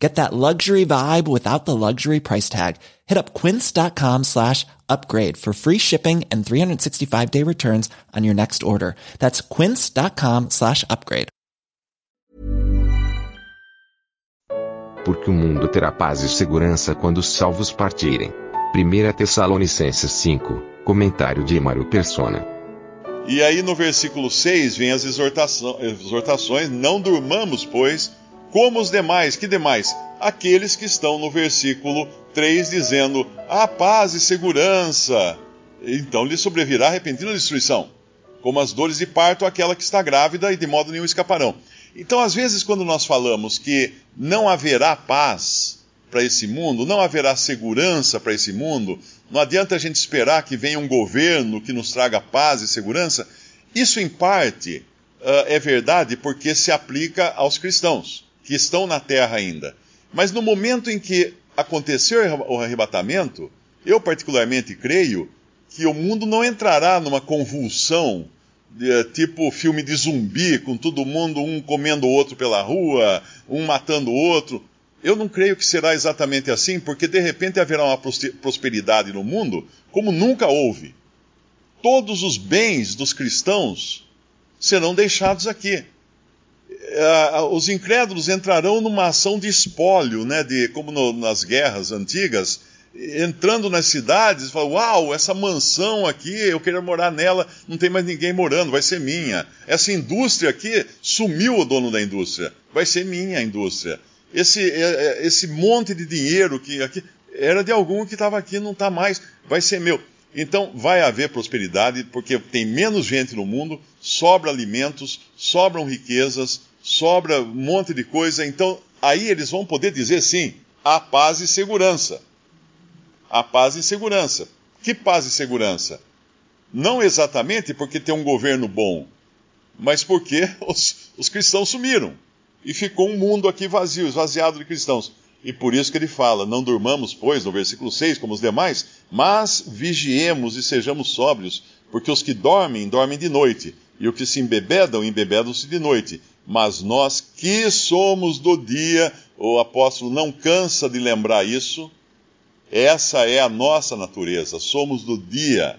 Get that luxury vibe without the luxury price tag. Hit up quince.com slash upgrade for free shipping and 365 day returns on your next order. That's quince.com slash upgrade. Porque o mundo terá paz e segurança quando os salvos partirem. 1 Tessalonicenses 5, comentário de Mário Persona. E aí no versículo 6 vem as exortações: não durmamos, pois, como os demais. Que demais? Aqueles que estão no versículo 3 dizendo: a paz e segurança. Então lhe sobrevirá repentina destruição, como as dores de parto àquela que está grávida e de modo nenhum escaparão. Então, às vezes, quando nós falamos que não haverá paz para esse mundo, não haverá segurança para esse mundo, não adianta a gente esperar que venha um governo que nos traga paz e segurança. Isso, em parte, uh, é verdade porque se aplica aos cristãos que estão na terra ainda. Mas no momento em que acontecer o arrebatamento, eu particularmente creio que o mundo não entrará numa convulsão, de, tipo filme de zumbi, com todo mundo um comendo o outro pela rua, um matando o outro. Eu não creio que será exatamente assim, porque de repente haverá uma prosperidade no mundo como nunca houve. Todos os bens dos cristãos serão deixados aqui. Uh, os incrédulos entrarão numa ação de espólio, né, de, como no, nas guerras antigas, entrando nas cidades falam: Uau, essa mansão aqui, eu queria morar nela, não tem mais ninguém morando, vai ser minha. Essa indústria aqui, sumiu o dono da indústria, vai ser minha a indústria. Esse, é, é, esse monte de dinheiro que aqui era de algum que estava aqui, não está mais, vai ser meu. Então vai haver prosperidade, porque tem menos gente no mundo, sobra alimentos, sobram riquezas, sobra um monte de coisa. Então aí eles vão poder dizer sim, há paz e segurança. Há paz e segurança. Que paz e segurança? Não exatamente porque tem um governo bom, mas porque os, os cristãos sumiram. E ficou um mundo aqui vazio, esvaziado de cristãos. E por isso que ele fala: Não durmamos, pois, no versículo 6, como os demais, mas vigiemos e sejamos sóbrios, porque os que dormem, dormem de noite, e os que se embebedam, embebedam-se de noite. Mas nós que somos do dia, o apóstolo não cansa de lembrar isso, essa é a nossa natureza, somos do dia.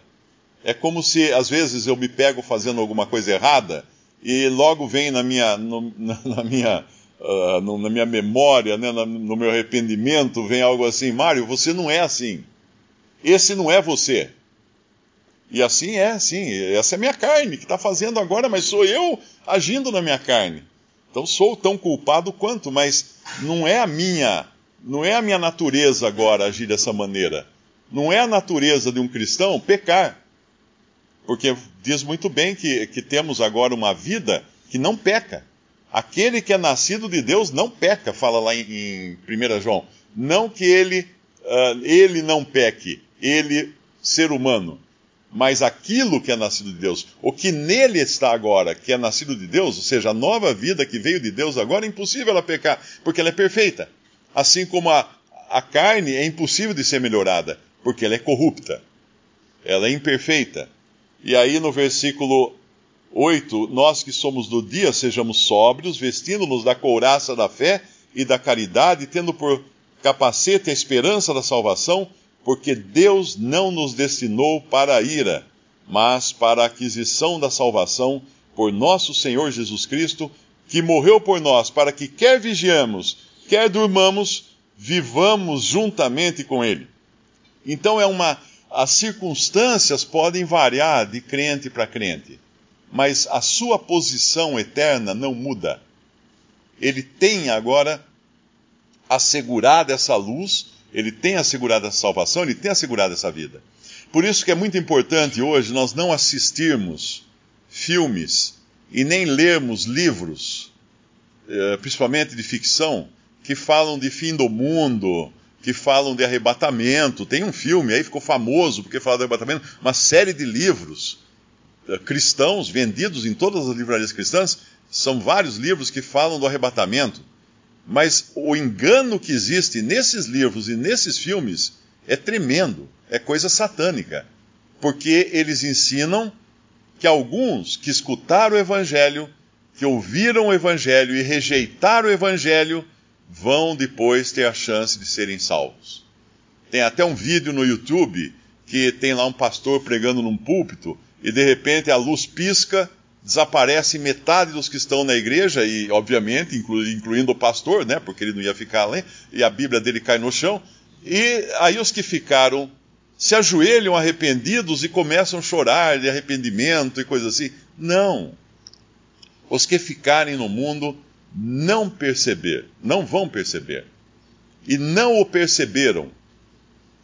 É como se às vezes eu me pego fazendo alguma coisa errada e logo vem na minha, no, na, na, minha, uh, no, na minha memória, né, no meu arrependimento, vem algo assim: Mário, você não é assim. Esse não é você. E assim é, sim. Essa é minha carne que está fazendo agora, mas sou eu agindo na minha carne. Então sou tão culpado quanto, mas não é a minha, não é a minha natureza agora agir dessa maneira. Não é a natureza de um cristão pecar. Porque diz muito bem que, que temos agora uma vida que não peca. Aquele que é nascido de Deus não peca, fala lá em, em 1 João. Não que ele, uh, ele não peque, ele, ser humano mas aquilo que é nascido de Deus, o que nele está agora, que é nascido de Deus, ou seja, a nova vida que veio de Deus agora, é impossível ela pecar, porque ela é perfeita. Assim como a, a carne é impossível de ser melhorada, porque ela é corrupta, ela é imperfeita. E aí no versículo 8, nós que somos do dia, sejamos sóbrios, vestindo-nos da couraça da fé e da caridade, tendo por capacete a esperança da salvação porque Deus não nos destinou para a ira, mas para a aquisição da salvação por nosso Senhor Jesus Cristo, que morreu por nós, para que quer vigiamos, quer durmamos, vivamos juntamente com Ele. Então é uma. As circunstâncias podem variar de crente para crente, mas a sua posição eterna não muda. Ele tem agora assegurado essa luz ele tem assegurado a salvação, ele tem assegurado essa vida. Por isso que é muito importante hoje nós não assistirmos filmes e nem lermos livros, eh, principalmente de ficção, que falam de fim do mundo, que falam de arrebatamento. Tem um filme aí, ficou famoso porque fala de arrebatamento, uma série de livros uh, cristãos vendidos em todas as livrarias cristãs. São vários livros que falam do arrebatamento. Mas o engano que existe nesses livros e nesses filmes é tremendo, é coisa satânica. Porque eles ensinam que alguns que escutaram o Evangelho, que ouviram o Evangelho e rejeitaram o Evangelho, vão depois ter a chance de serem salvos. Tem até um vídeo no YouTube que tem lá um pastor pregando num púlpito e de repente a luz pisca, desaparece metade dos que estão na igreja e, obviamente, inclu incluindo o pastor, né, porque ele não ia ficar além, e a Bíblia dele cai no chão. E aí os que ficaram se ajoelham arrependidos e começam a chorar de arrependimento e coisas assim. Não. Os que ficarem no mundo não perceber, não vão perceber. E não o perceberam,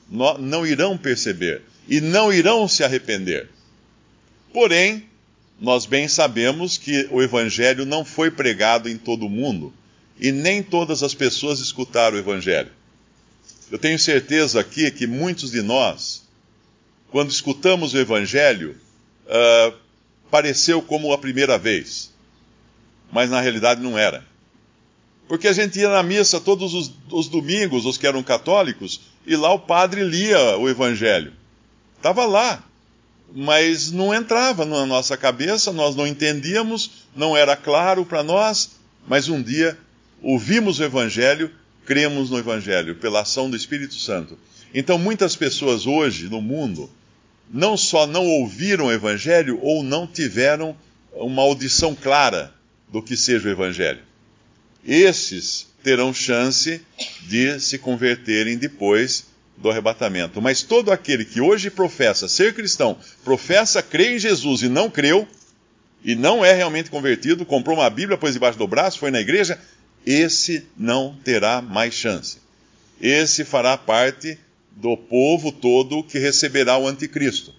não irão perceber, e não irão se arrepender. Porém, nós bem sabemos que o Evangelho não foi pregado em todo o mundo, e nem todas as pessoas escutaram o Evangelho. Eu tenho certeza aqui que muitos de nós, quando escutamos o Evangelho, uh, pareceu como a primeira vez mas na realidade não era. Porque a gente ia na missa todos os, os domingos, os que eram católicos, e lá o padre lia o evangelho. Estava lá, mas não entrava na nossa cabeça, nós não entendíamos, não era claro para nós, mas um dia ouvimos o evangelho, cremos no evangelho pela ação do Espírito Santo. Então muitas pessoas hoje no mundo não só não ouviram o evangelho ou não tiveram uma audição clara do que seja o Evangelho. Esses terão chance de se converterem depois do arrebatamento. Mas todo aquele que hoje professa ser cristão, professa crer em Jesus e não creu, e não é realmente convertido, comprou uma Bíblia, pôs debaixo do braço, foi na igreja, esse não terá mais chance. Esse fará parte do povo todo que receberá o anticristo.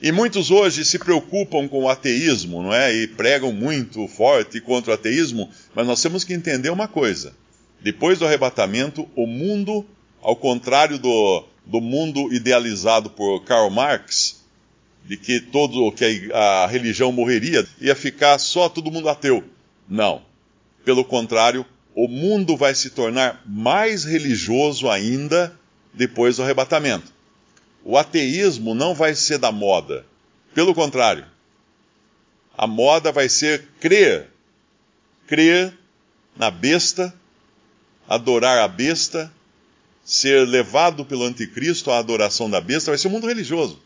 E muitos hoje se preocupam com o ateísmo, não é? E pregam muito forte contra o ateísmo, mas nós temos que entender uma coisa. Depois do arrebatamento, o mundo, ao contrário do, do mundo idealizado por Karl Marx, de que todo que a, a religião morreria, ia ficar só todo mundo ateu. Não. Pelo contrário, o mundo vai se tornar mais religioso ainda depois do arrebatamento o ateísmo não vai ser da moda. Pelo contrário, a moda vai ser crer. Crer na besta, adorar a besta, ser levado pelo anticristo à adoração da besta, vai ser um mundo religioso.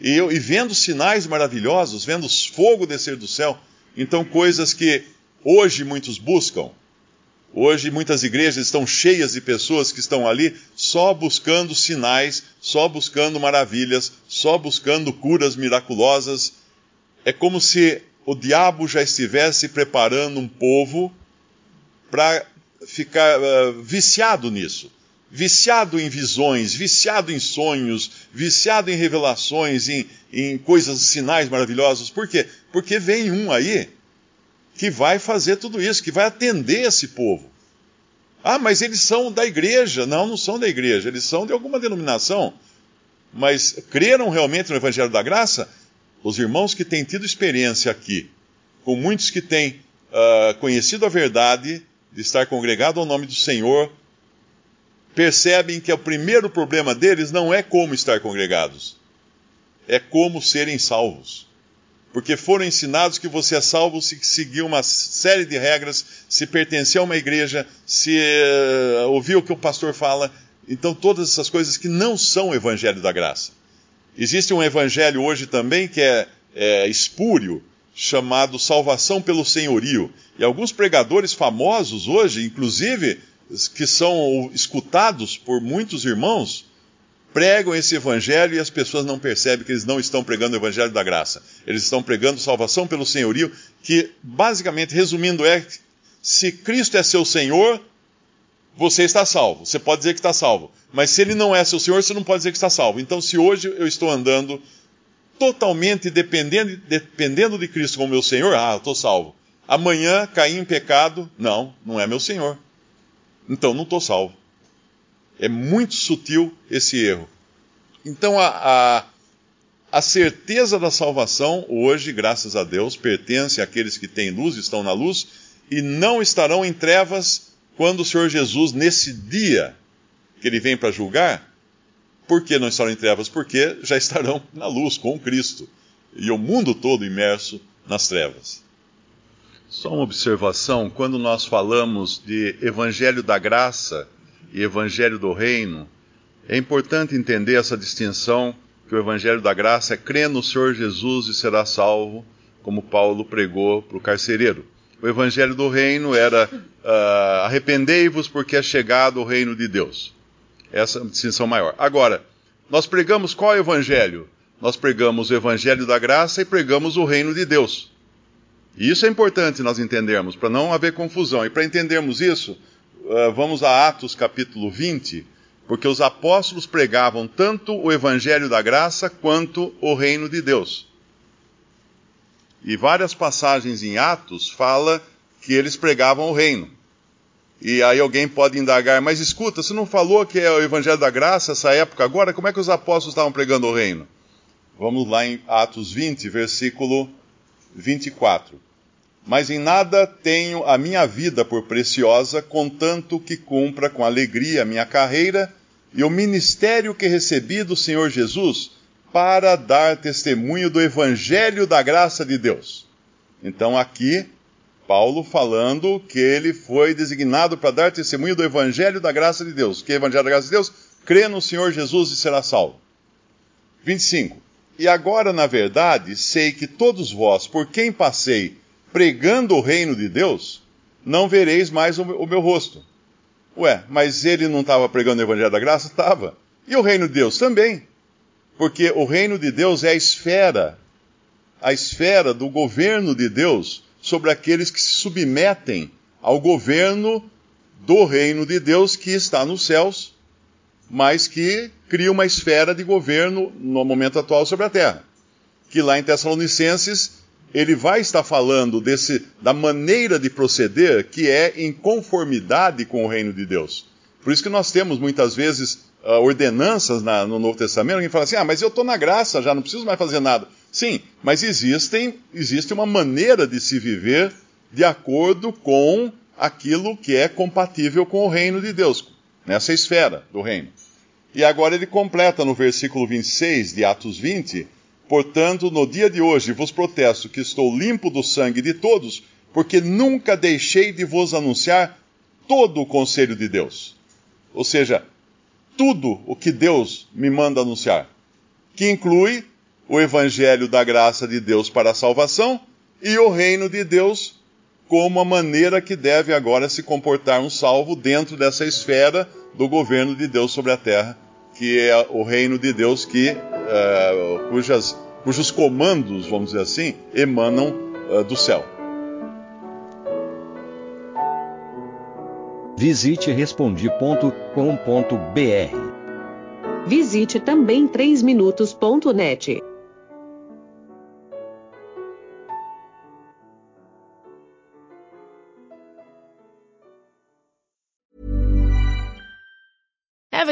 E, eu, e vendo sinais maravilhosos, vendo fogo descer do céu, então coisas que hoje muitos buscam, Hoje muitas igrejas estão cheias de pessoas que estão ali só buscando sinais, só buscando maravilhas, só buscando curas miraculosas. É como se o diabo já estivesse preparando um povo para ficar uh, viciado nisso. Viciado em visões, viciado em sonhos, viciado em revelações, em, em coisas, sinais maravilhosos. Por quê? Porque vem um aí que vai fazer tudo isso, que vai atender esse povo. Ah, mas eles são da igreja. Não, não são da igreja, eles são de alguma denominação. Mas creram realmente no Evangelho da Graça? Os irmãos que têm tido experiência aqui, com muitos que têm uh, conhecido a verdade, de estar congregado ao nome do Senhor, percebem que o primeiro problema deles não é como estar congregados, é como serem salvos porque foram ensinados que você é salvo se seguir uma série de regras, se pertencer a uma igreja, se uh, ouvir o que o pastor fala. Então, todas essas coisas que não são o evangelho da graça. Existe um evangelho hoje também que é, é espúrio, chamado salvação pelo senhorio. E alguns pregadores famosos hoje, inclusive, que são escutados por muitos irmãos, pregam esse evangelho e as pessoas não percebem que eles não estão pregando o evangelho da graça. Eles estão pregando salvação pelo senhorio, que basicamente, resumindo, é se Cristo é seu Senhor, você está salvo. Você pode dizer que está salvo. Mas se ele não é seu Senhor, você não pode dizer que está salvo. Então, se hoje eu estou andando totalmente dependendo, dependendo de Cristo como meu Senhor, ah, eu estou salvo. Amanhã caí em pecado, não, não é meu Senhor. Então não estou salvo. É muito sutil esse erro. Então, a, a, A certeza da salvação, hoje, graças a Deus, pertence àqueles que têm luz, estão na luz, e não estarão em trevas quando o Senhor Jesus, nesse dia que ele vem para julgar, por que não estarão em trevas? Porque já estarão na luz com Cristo. E o mundo todo imerso nas trevas. Só uma observação: quando nós falamos de Evangelho da Graça e Evangelho do Reino, é importante entender essa distinção que o Evangelho da Graça é crer no Senhor Jesus e será salvo, como Paulo pregou para o carcereiro. O Evangelho do Reino era uh, arrependei-vos porque é chegado o reino de Deus. Essa é a distinção maior. Agora, nós pregamos qual Evangelho? Nós pregamos o Evangelho da Graça e pregamos o reino de Deus. E isso é importante nós entendermos, para não haver confusão. E para entendermos isso, uh, vamos a Atos capítulo 20, porque os apóstolos pregavam tanto o evangelho da graça quanto o reino de Deus. E várias passagens em Atos fala que eles pregavam o reino. E aí alguém pode indagar, mas escuta, você não falou que é o evangelho da graça essa época agora? Como é que os apóstolos estavam pregando o reino? Vamos lá em Atos 20, versículo 24. Mas em nada tenho a minha vida por preciosa, contanto que cumpra com alegria a minha carreira e o ministério que recebi do Senhor Jesus para dar testemunho do evangelho da graça de Deus. Então aqui Paulo falando que ele foi designado para dar testemunho do evangelho da graça de Deus. Que é o evangelho da graça de Deus? Crê no Senhor Jesus e será salvo. 25. E agora, na verdade, sei que todos vós, por quem passei pregando o reino de Deus, não vereis mais o meu, rosto. Ué, mas ele não estava pregando o evangelho da graça? Estava. E o reino de Deus também. Porque o reino de Deus é a esfera, a esfera do governo de Deus sobre aqueles que se submetem ao governo do reino de Deus que está nos céus, mas que cria uma esfera de governo no momento atual sobre a terra. Que lá em Tessalonicenses ele vai estar falando desse, da maneira de proceder que é em conformidade com o reino de Deus. Por isso que nós temos muitas vezes uh, ordenanças na, no Novo Testamento, alguém fala assim, ah, mas eu estou na graça, já não preciso mais fazer nada. Sim, mas existem, existe uma maneira de se viver de acordo com aquilo que é compatível com o reino de Deus, nessa esfera do reino. E agora ele completa no versículo 26 de Atos 20, Portanto, no dia de hoje vos protesto que estou limpo do sangue de todos, porque nunca deixei de vos anunciar todo o conselho de Deus. Ou seja, tudo o que Deus me manda anunciar, que inclui o evangelho da graça de Deus para a salvação e o reino de Deus como a maneira que deve agora se comportar um salvo dentro dessa esfera do governo de Deus sobre a terra, que é o reino de Deus que uh, cujas, cujos comandos, vamos dizer assim, emanam uh, do céu. Visite respondi.com.br. Visite também 3minutos.net.